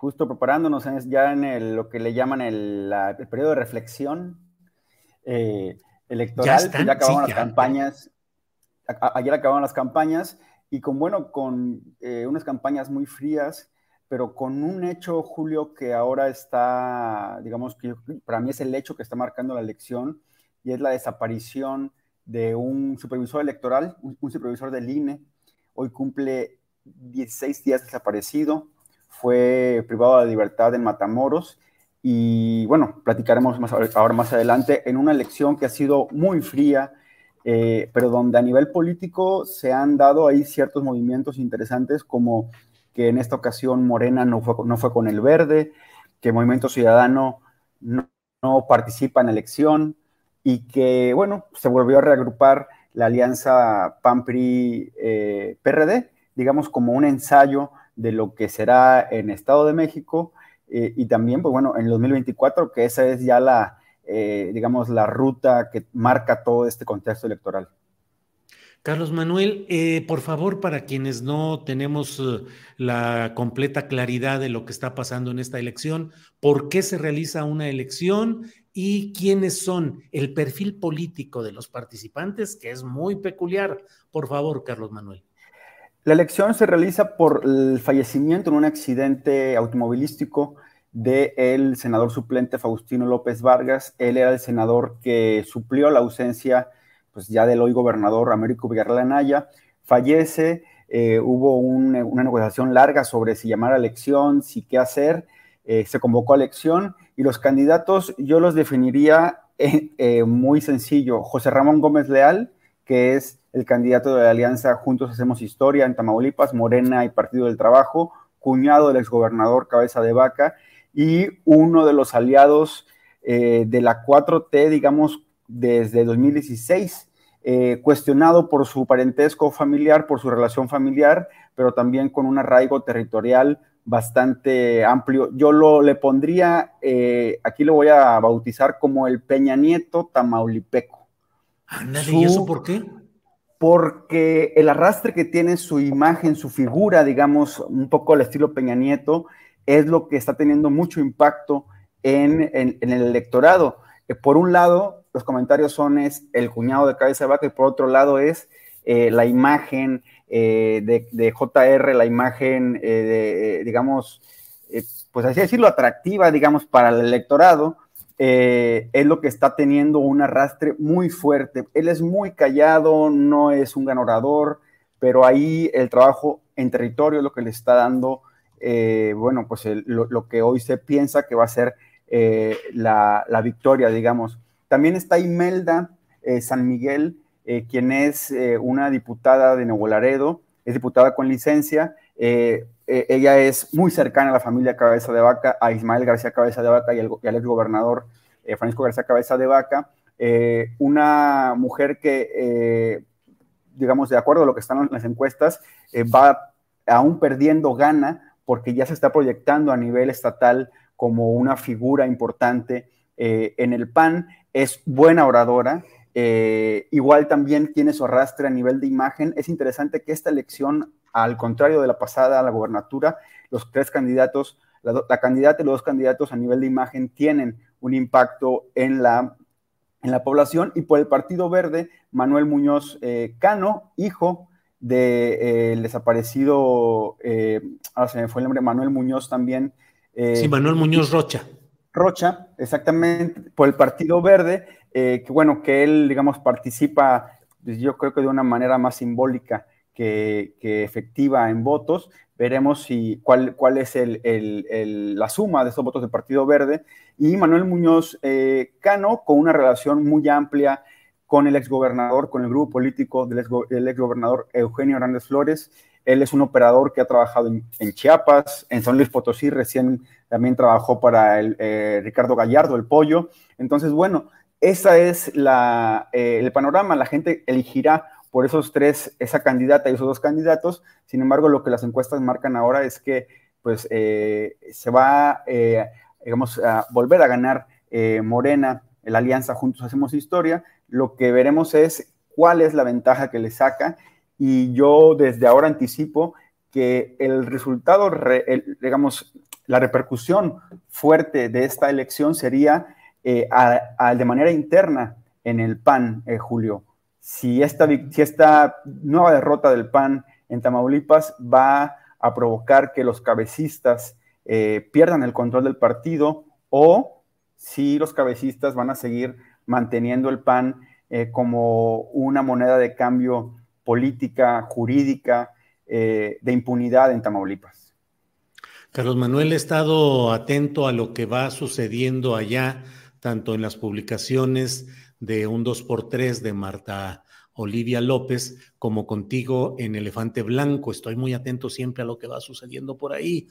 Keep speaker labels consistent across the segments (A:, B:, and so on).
A: justo preparándonos ya en lo que le llaman el, periodo de reflexión eh, electoral, ya, ya acabaron las campañas, ayer acabaron las campañas y con, bueno, con eh, unas campañas muy frías, pero con un hecho, Julio, que ahora está, digamos, que para mí es el hecho que está marcando la elección y es la desaparición de un supervisor electoral, un, un supervisor del INE. Hoy cumple 16 días desaparecido fue privado de libertad en Matamoros y bueno, platicaremos más ahora más adelante en una elección que ha sido muy fría, eh, pero donde a nivel político se han dado ahí ciertos movimientos interesantes como que en esta ocasión Morena no fue, no fue con el verde, que Movimiento Ciudadano no, participa en la elección y que, bueno, se volvió a reagrupar la alianza PAN-PRI-PRD, eh, digamos como un ensayo de lo que será en Estado de México eh, y también, pues bueno, en 2024, que esa es ya la, eh, digamos, la ruta que marca todo este contexto electoral.
B: Carlos Manuel, eh, por favor, para quienes no tenemos la completa claridad de lo que está pasando en esta elección, ¿por qué se realiza una elección y quiénes son el perfil político de los participantes, que es muy peculiar? Por favor, Carlos Manuel.
A: La elección se realiza por el fallecimiento en un accidente automovilístico del senador suplente Faustino López Vargas. Él era el senador que suplió la ausencia pues, ya del hoy gobernador Américo Villarreal Anaya. Fallece, eh, hubo una negociación larga sobre si llamar a elección, si qué hacer. Eh, se convocó a elección y los candidatos yo los definiría eh, muy sencillo. José Ramón Gómez Leal, que es el candidato de la alianza Juntos Hacemos Historia en Tamaulipas, Morena y Partido del Trabajo, cuñado del exgobernador Cabeza de Vaca y uno de los aliados eh, de la 4T, digamos, desde 2016, eh, cuestionado por su parentesco familiar, por su relación familiar, pero también con un arraigo territorial bastante amplio. Yo lo le pondría, eh, aquí lo voy a bautizar como el Peña Nieto tamaulipeco.
B: Ándale, ¿y eso por qué?
A: Porque el arrastre que tiene su imagen, su figura, digamos, un poco al estilo Peña Nieto, es lo que está teniendo mucho impacto en, el electorado. Eh, por un lado, los comentarios son es el cuñado de cabeza de vaca y por otro lado es eh, la imagen eh, de, JR, la imagen, de, digamos, pues así decirlo, atractiva, digamos, para el electorado, eh, es lo que está teniendo un arrastre muy fuerte. Él es muy callado, no es un gran orador, pero ahí el trabajo en territorio es lo que le está dando, eh, bueno, pues lo, que hoy se piensa que va a ser eh, la, victoria, digamos. También está Imelda San Miguel, quien es una diputada de Nuevo Laredo, es diputada con licencia. Ella es muy cercana a la familia Cabeza de Vaca, a Ismael García Cabeza de Vaca y, al exgobernador eh, Francisco García Cabeza de Vaca, eh, una mujer que, eh, digamos, de acuerdo a lo que están en las encuestas, va aún perdiendo gana porque ya se está proyectando a nivel estatal como una figura importante en el PAN, es buena oradora, igual también tiene su arrastre a nivel de imagen. Es interesante que esta elección al contrario de la pasada, la gobernatura, los tres candidatos, la, candidata y los dos candidatos a nivel de imagen tienen un impacto en la, en la población. Y por el Partido Verde, Manuel Muñoz eh, Cano, hijo del de, desaparecido, ahora se me fue el nombre, Manuel Muñoz también.
B: sí, Manuel Muñoz Rocha.
A: Rocha, exactamente, por el Partido Verde, que bueno, que él, digamos, participa, pues, yo creo que de una manera más simbólica que, efectiva en votos. Veremos si, cuál, cuál es la suma de esos votos del Partido Verde. Y Manuel Muñoz eh, Cano, con una relación muy amplia con el exgobernador, con el grupo político del, exgobernador Eugenio Hernández Flores. Él es un operador que ha trabajado en, Chiapas, en San Luis Potosí, recién también trabajó para el, eh, Ricardo Gallardo, el pollo. Entonces, bueno, ese es la, eh, el panorama. La gente elegirá por esos tres, esa candidata y esos dos candidatos. Sin embargo, lo que las encuestas marcan ahora es que pues eh, se va, eh, digamos, a volver a ganar eh, Morena, la alianza Juntos Hacemos Historia. Lo que veremos es cuál es la ventaja que le saca y yo desde ahora anticipo que el resultado, digamos, la repercusión fuerte de esta elección sería de manera interna en el PAN, Julio si esta, nueva derrota del PAN en Tamaulipas va a provocar que los cabecistas eh, pierdan el control del partido o si los cabecistas van a seguir manteniendo el PAN eh, como una moneda de cambio política, jurídica, eh, de impunidad en Tamaulipas.
B: Carlos Manuel, he estado atento a lo que va sucediendo allá, tanto en las publicaciones de un 2x3 de Marta Olivia López, como contigo en Elefante Blanco. Estoy muy atento siempre a lo que va sucediendo por ahí.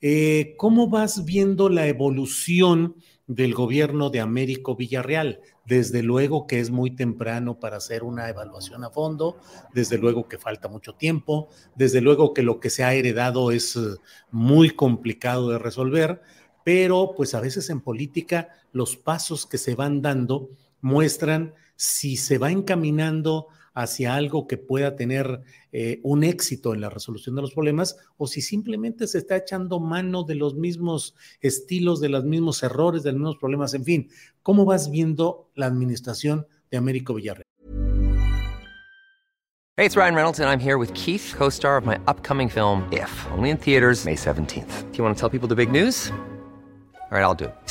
B: Eh, ¿Cómo vas viendo la evolución del gobierno de Américo Villarreal? Desde luego que es muy temprano para hacer una evaluación a fondo, desde luego que falta mucho tiempo, desde luego que lo que se ha heredado es eh, muy complicado de resolver, pero pues a veces en política los pasos que se van dando muestran si se va encaminando hacia algo que pueda tener eh, un éxito en la resolución de los problemas o si simplemente se está echando mano de los mismos estilos, de los mismos errores, de los mismos problemas, en fin. ¿Cómo vas viendo la administración de Américo Villarreal?
C: Hey, it's Ryan Reynolds and I'm here with Keith, co-star of my upcoming film If, only in theaters May 17th. Do you want to tell people the big news? All right, I'll do.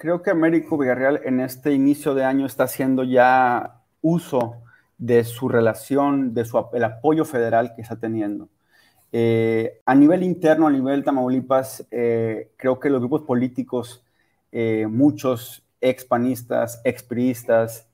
A: Creo que Américo Villarreal en este inicio de año está haciendo ya uso de su relación, de su, el apoyo federal que está teniendo. Eh, a nivel interno, a nivel Tamaulipas, eh, creo que los grupos políticos, eh, muchos expanistas, expriistas,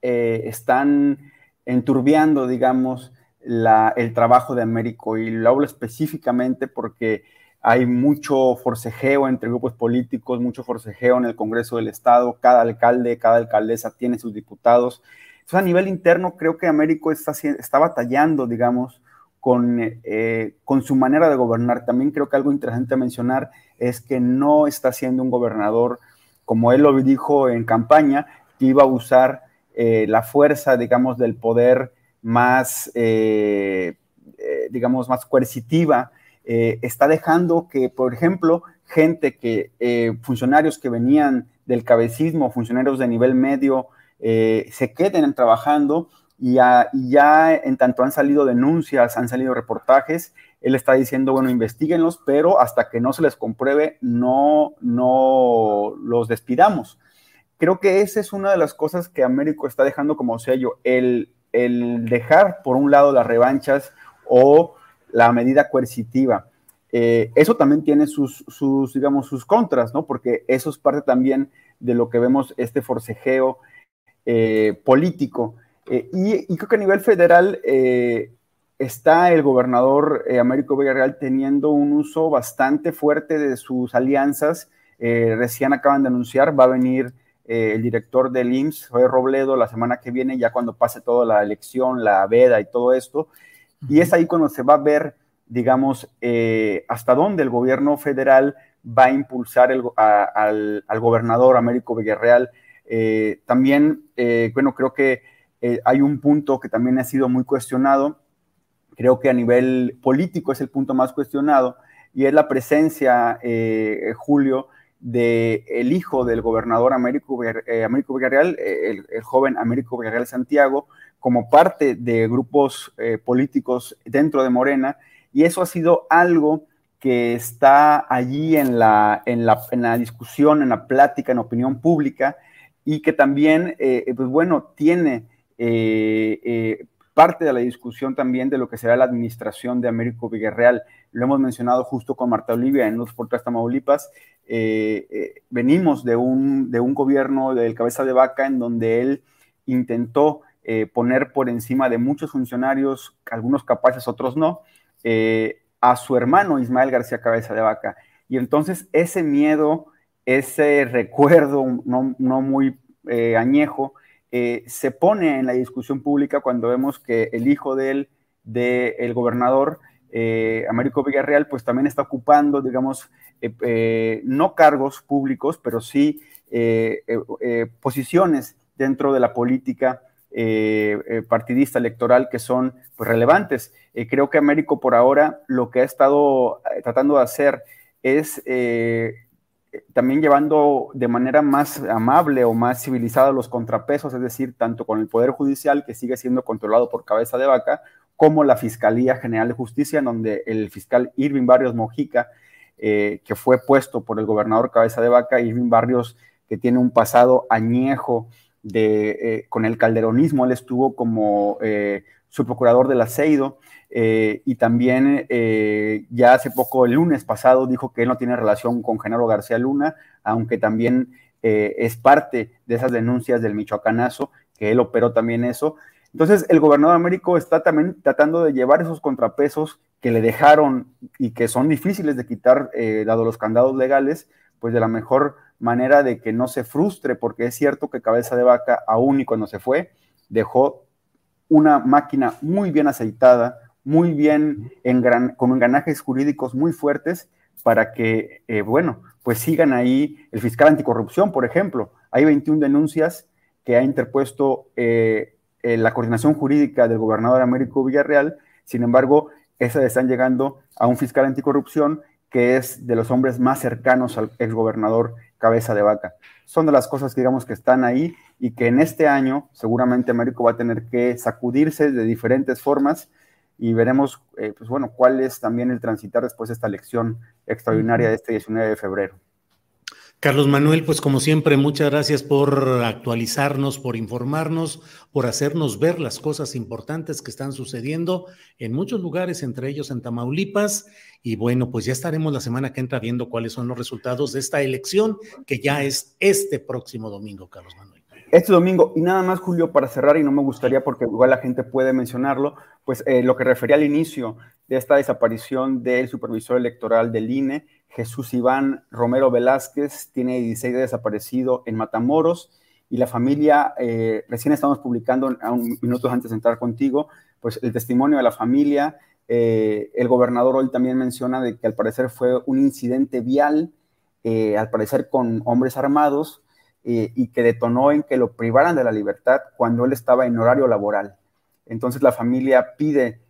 A: están enturbiando, digamos, el trabajo de Américo. Y lo hablo específicamente porque hay mucho forcejeo entre grupos políticos, mucho forcejeo en el Congreso del Estado, cada alcalde, cada alcaldesa tiene sus diputados. Entonces, a nivel interno, creo que Américo está, está batallando, digamos, con, eh, con su manera de gobernar. También creo que algo interesante a mencionar es que no está siendo un gobernador, como él lo dijo en campaña, que iba a usar eh, la fuerza, digamos, del poder más, eh, digamos, más coercitiva eh, está dejando que, por ejemplo, gente que, eh, funcionarios que venían del cabecismo, funcionarios de nivel medio, eh, se queden trabajando y ya, en tanto han salido denuncias, han salido reportajes, él está diciendo, bueno, investiguenlos, pero hasta que no se les compruebe, no, no los despidamos. Creo que esa es una de las cosas que Américo está dejando como sello, el, el dejar por un lado las revanchas o la medida coercitiva. Eh, eso también tiene sus, sus, digamos, sus contras, ¿no? Porque eso es parte también de lo que vemos este forcejeo eh, político. Eh, y, creo que a nivel federal está el gobernador Américo Villarreal teniendo un uso bastante fuerte de sus alianzas. recién acaban de anunciar, va a venir el director del IMSS, Joel Robledo, la semana que viene, ya cuando pase toda la elección, la veda y todo esto. Y es ahí cuando se va a ver digamos, eh, hasta dónde el gobierno federal va a impulsar al, gobernador Américo Villarreal. Eh, también, eh, bueno, creo que hay un punto que también ha sido muy cuestionado, creo que a nivel político es el punto más cuestionado, y es la presencia, Julio, del el hijo del gobernador Américo, Américo Villarreal, el, joven Américo Villarreal Santiago, como parte de grupos políticos dentro de Morena, y eso ha sido algo que está allí en la, en la, en la discusión, en la plática, en la opinión pública, y que también, eh, pues bueno, tiene eh, eh, parte de la discusión también de lo que será la administración de Américo Villarreal. Lo hemos mencionado justo con Marta Olivia en los Portas Tamaulipas. venimos de un, de un gobierno del cabeza de vaca en donde él intentó poner por encima de muchos funcionarios, algunos capaces, otros no, eh, a su hermano Ismael García Cabeza de Vaca. Y entonces ese miedo, ese recuerdo no, muy eh, añejo, eh, se pone en la discusión pública cuando vemos que el hijo de él, del gobernador Américo Villarreal, pues también está ocupando, digamos, no cargos públicos, pero sí posiciones dentro de la política eh, eh, partidista electoral que son pues, relevantes. Eh, creo que Américo por ahora lo que ha estado tratando de hacer es también llevando de manera más amable o más civilizada los contrapesos, es decir, tanto con el Poder Judicial, que sigue siendo controlado por cabeza de vaca, como la Fiscalía General de Justicia, en donde el fiscal Irving Barrios Mojica, que fue puesto por el gobernador cabeza de vaca, Irving Barrios, que tiene un pasado añejo de, eh, con el calderonismo, él estuvo como eh, su procurador del aceido eh, y también ya hace poco, el lunes pasado, dijo que él no tiene relación con Genaro García Luna, aunque también es parte de esas denuncias del Michoacanazo, que él operó también eso. Entonces, el gobernador Américo está también tratando de llevar esos contrapesos que le dejaron y que son difíciles de quitar, dado los candados legales, pues de la mejor manera de que no se frustre, porque es cierto que Cabeza de Vaca, aún y cuando se fue, dejó una máquina muy bien aceitada, muy bien, con engranajes jurídicos muy fuertes para que, eh, bueno, pues sigan ahí el fiscal anticorrupción, por ejemplo. Hay 21 denuncias que ha interpuesto eh, eh, la coordinación jurídica del gobernador Américo Villarreal, sin embargo, esas están llegando a un fiscal anticorrupción que es de los hombres más cercanos al exgobernador cabeza de vaca. Son de las cosas que digamos que están ahí y que en este año seguramente Américo va a tener que sacudirse de diferentes formas y veremos, eh, pues bueno, cuál es también el transitar después de esta elección extraordinaria de este 19 de febrero.
B: Carlos Manuel, pues como siempre, muchas gracias por actualizarnos, por informarnos, por hacernos ver las cosas importantes que están sucediendo en muchos lugares, entre ellos en Tamaulipas. Y bueno, pues ya estaremos la semana que entra viendo cuáles son los resultados de esta elección, que ya es este próximo domingo, Carlos Manuel.
A: Este domingo, y nada más, Julio, para cerrar, y no me gustaría porque igual la gente puede mencionarlo, pues eh, lo que refería al inicio de esta desaparición del supervisor electoral del INE, Jesús Iván Romero Velázquez tiene 16 de desaparecido en Matamoros y la familia, eh, recién estamos publicando un minutos antes de entrar contigo, pues el testimonio de la familia. Eh, el gobernador hoy también menciona de que al parecer fue un incidente vial, eh, al parecer con hombres armados, y que detonó en que lo privaran de la libertad cuando él estaba en horario laboral. Entonces la familia pide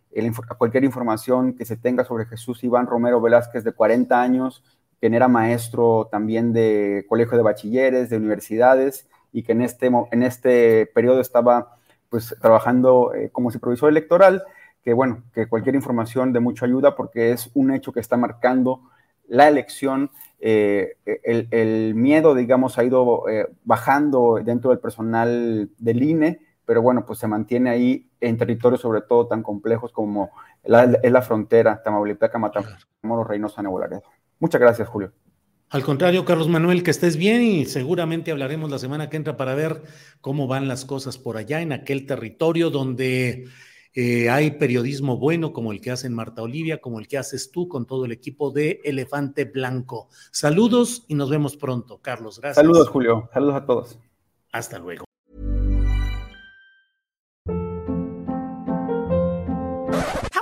A: cualquier información que se tenga sobre Jesús Iván Romero Velázquez, de 40 años, quien era maestro también de colegio de bachilleres, de universidades, y que en este, en este periodo estaba pues trabajando eh, como supervisor electoral, que bueno, que cualquier información de mucha ayuda porque es un hecho que está marcando la elección, eh, el, miedo, digamos, ha ido eh, bajando dentro del personal del INE, pero bueno, pues se mantiene ahí en territorios sobre todo tan complejos como la, es la frontera Tamaulipeca, Matamoros, Reynosa, Nuevo Laredo. Muchas gracias, Julio.
B: Al contrario, Carlos Manuel, que estés bien y seguramente hablaremos la semana que entra para ver cómo van las cosas por allá en aquel territorio donde eh, hay periodismo bueno como el que hacen Marta Olivia, como el que haces tú con todo el equipo de Elefante Blanco. Saludos y nos vemos pronto, Carlos. Gracias.
A: Saludos, Julio. Saludos a todos.
B: Hasta luego.